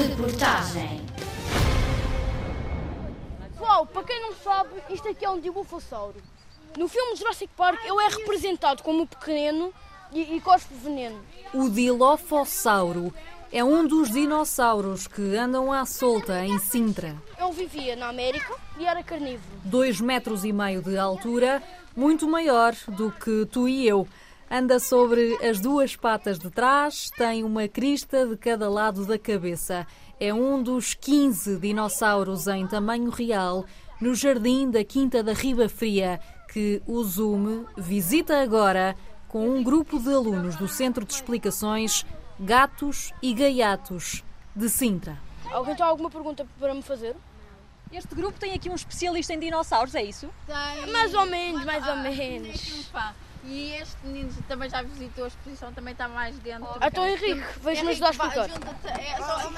Reportagem. Pessoal, para quem não sabe, isto aqui é um dibufossauro. No filme Jurassic Park, ele é representado como pequeno e, e cospe veneno. O Dilophosauro é um dos dinossauros que andam à solta em Sintra. Ele vivia na América e era carnívoro. Dois metros e meio de altura, muito maior do que tu e eu. Anda sobre as duas patas de trás, tem uma crista de cada lado da cabeça. É um dos 15 dinossauros em tamanho real no jardim da Quinta da Riba Fria, que o Zoom visita agora com um grupo de alunos do Centro de Explicações Gatos e Gaiatos de Sintra. Alguém tem alguma pergunta para me fazer? Este grupo tem aqui um especialista em dinossauros, é isso? Tem. Mais ou menos, mais ou Ah, menos. E este menino também já visitou a exposição, também está mais dentro. Então, Henrique, vais-me ajudar a explicar. Junta-te, é só-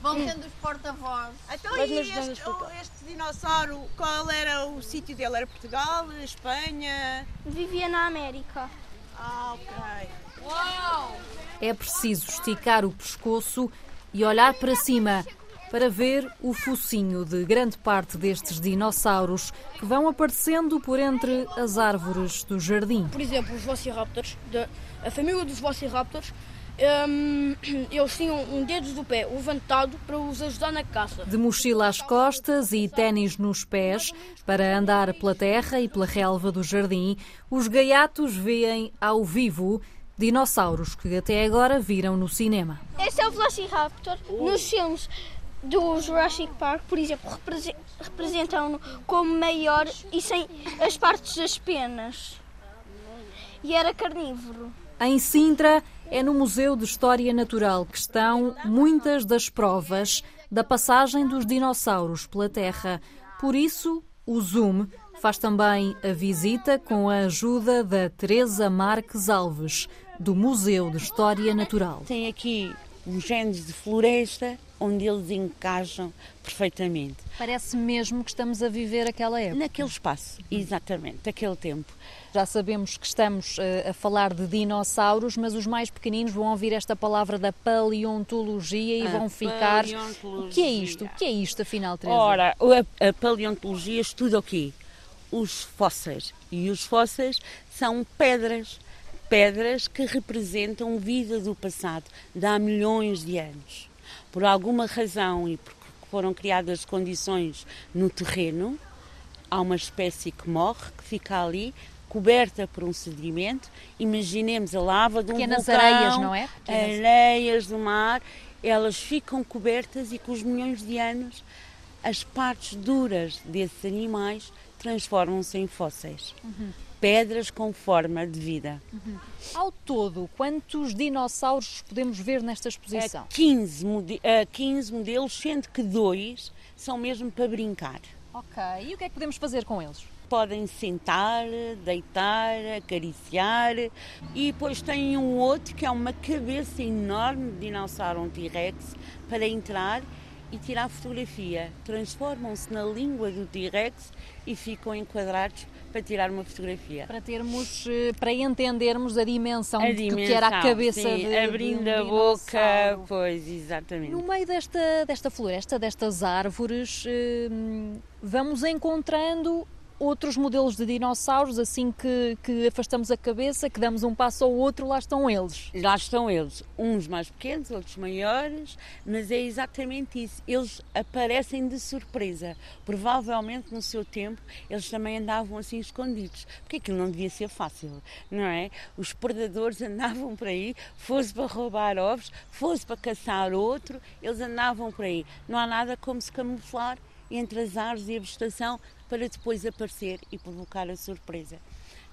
Vão sendo os porta-vozes. Então, e este, este dinossauro, qual era o sítio dele? Era Portugal, Espanha? Vivia na América. Ah, ok. É preciso esticar o pescoço e olhar para cima para ver o focinho de grande parte destes dinossauros que vão aparecendo por entre as árvores do jardim. Por exemplo, os Velociraptors, da- a família dos Velociraptors, hum, eles tinham um dedo do pé levantado para os ajudar na caça. De mochila às costas e ténis nos pés, para andar pela terra e pela relva do jardim, os gaiatos veem ao vivo dinossauros que até agora viram no cinema. Esse é o Velociraptor. Nos filmes do Jurassic Park, por exemplo, represe- representam-no como maior e sem as partes das penas. E era carnívoro. Em Sintra, é no Museu de História Natural que estão muitas das provas da passagem dos dinossauros pela Terra. Por isso, o Zoom faz também a visita com a ajuda da Teresa Marques Alves, do Museu de História Natural. Tem aqui os genes de floresta onde eles encaixam perfeitamente. Parece mesmo que estamos a viver aquela época. Naquele espaço, exatamente, aquele tempo. Já sabemos que estamos eh, a falar de dinossauros, mas os mais pequeninos vão ouvir esta palavra da paleontologia e A vão ficar. O que é isto? O que é isto, afinal, Teresa? Ora, a, a paleontologia estuda o quê? Os fósseis. E os fósseis são pedras. Pedras que representam vida do passado, de há milhões de anos. Por alguma razão e porque foram criadas condições no terreno, há uma espécie que morre, que fica ali, coberta por um sedimento. Imaginemos a lava de um Pequenas vulcão, areias, não é? Pequenas- areias do mar, elas ficam cobertas e com os milhões de anos as partes duras desses animais transformam-se em fósseis. Pedras com forma de vida. Ao todo, quantos dinossauros podemos ver nesta exposição? É 15, mode- eh, 15 modelos, sendo que dois são mesmo para brincar. Ok. E o que é que podemos fazer com eles? Podem sentar, deitar, acariciar e depois tem um outro que é uma cabeça enorme de dinossauro, um T-Rex, para entrar e tirar fotografia. Transformam-se na língua do T-Rex e ficam enquadrados para tirar uma fotografia. Para termos, eh, para entendermos a dimensão, A de que- que era a dimensão, cabeça sim, de, abrindo de um a boca, dinossauro. pois exatamente. No meio desta, desta floresta, destas árvores, eh, vamos encontrando outros modelos de dinossauros, assim que, que afastamos a cabeça, que damos um passo ao outro, lá estão eles. Lá estão eles, uns mais pequenos, outros maiores, mas é exatamente isso. Eles aparecem de surpresa. Provavelmente no seu tempo eles também andavam assim escondidos, porque aquilo não devia ser fácil, não é? Os predadores andavam por aí, fosse para roubar ovos, fosse para caçar outro, eles andavam por aí. Não há nada como se camuflar entre as árvores e a vegetação para depois aparecer e provocar a surpresa.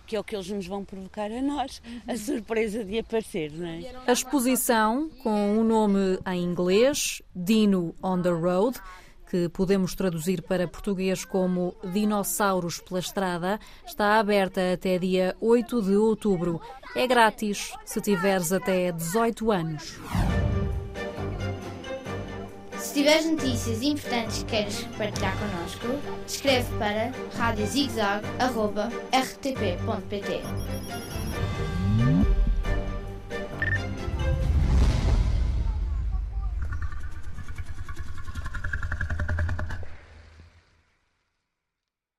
Que é o que eles nos vão provocar a nós, a surpresa de aparecer, não é? A exposição, com o nome em inglês, Dino on the Road, que podemos traduzir para português como Dinossauros pela Estrada, está aberta até dia 8 de outubro. É grátis se tiveres até 18 anos. Se tiveres notícias importantes que queiras partilhar connosco, escreve para radiozigzag.rtp.pt